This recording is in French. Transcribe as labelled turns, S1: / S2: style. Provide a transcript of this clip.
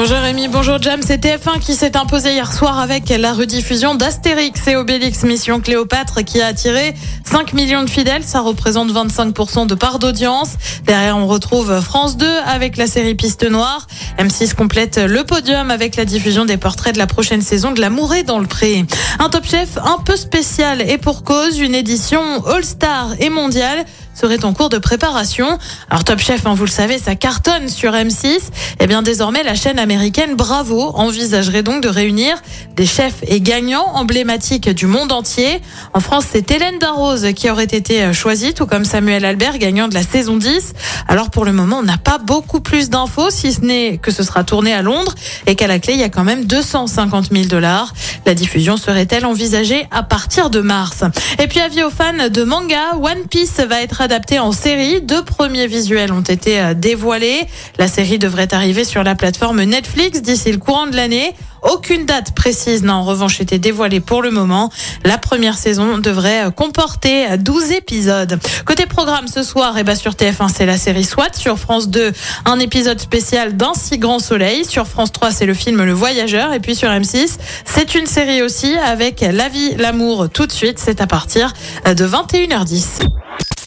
S1: Bonjour Rémi, bonjour Jam. C'est TF1 qui s'est imposé hier soir avec la rediffusion d'Astérix et Obélix Mission Cléopâtre qui a attiré 5 millions de fidèles. Ça représente 25% de part d'audience. Derrière, on retrouve France 2 avec la série Piste Noire. M6 complète le podium avec la diffusion des portraits de la prochaine saison de L'amour est dans le pré. Un top chef un peu spécial et pour cause, une édition All-Star et mondiale serait en cours de préparation. Alors Top Chef, hein, vous le savez, ça cartonne sur M6. Et eh bien désormais, la chaîne américaine Bravo envisagerait donc de réunir des chefs et gagnants emblématiques du monde entier. En France, c'est Hélène Darroze qui aurait été choisie, tout comme Samuel Albert, gagnant de la saison 10. Alors pour le moment, on n'a pas beaucoup plus d'infos, si ce n'est que ce sera tourné à Londres et qu'à la clé, il y a quand même 250 000 dollars. La diffusion serait-elle envisagée à partir de mars? Et puis avis aux fans de manga, One Piece va être adapté en série. Deux premiers visuels ont été euh, dévoilés. La série devrait arriver sur la plateforme Netflix d'ici le courant de l'année. Aucune date précise n'a en revanche été dévoilée pour le moment. La première saison devrait euh, comporter 12 épisodes. Côté programme ce soir, et eh ben sur TF1 c'est la série SWAT. Sur France 2, un épisode spécial d'un si grand soleil. Sur France 3, c'est le film Le Voyageur. Et puis sur M6, c'est une série aussi avec La vie, l'amour tout de suite. C'est à partir euh, de 21h10.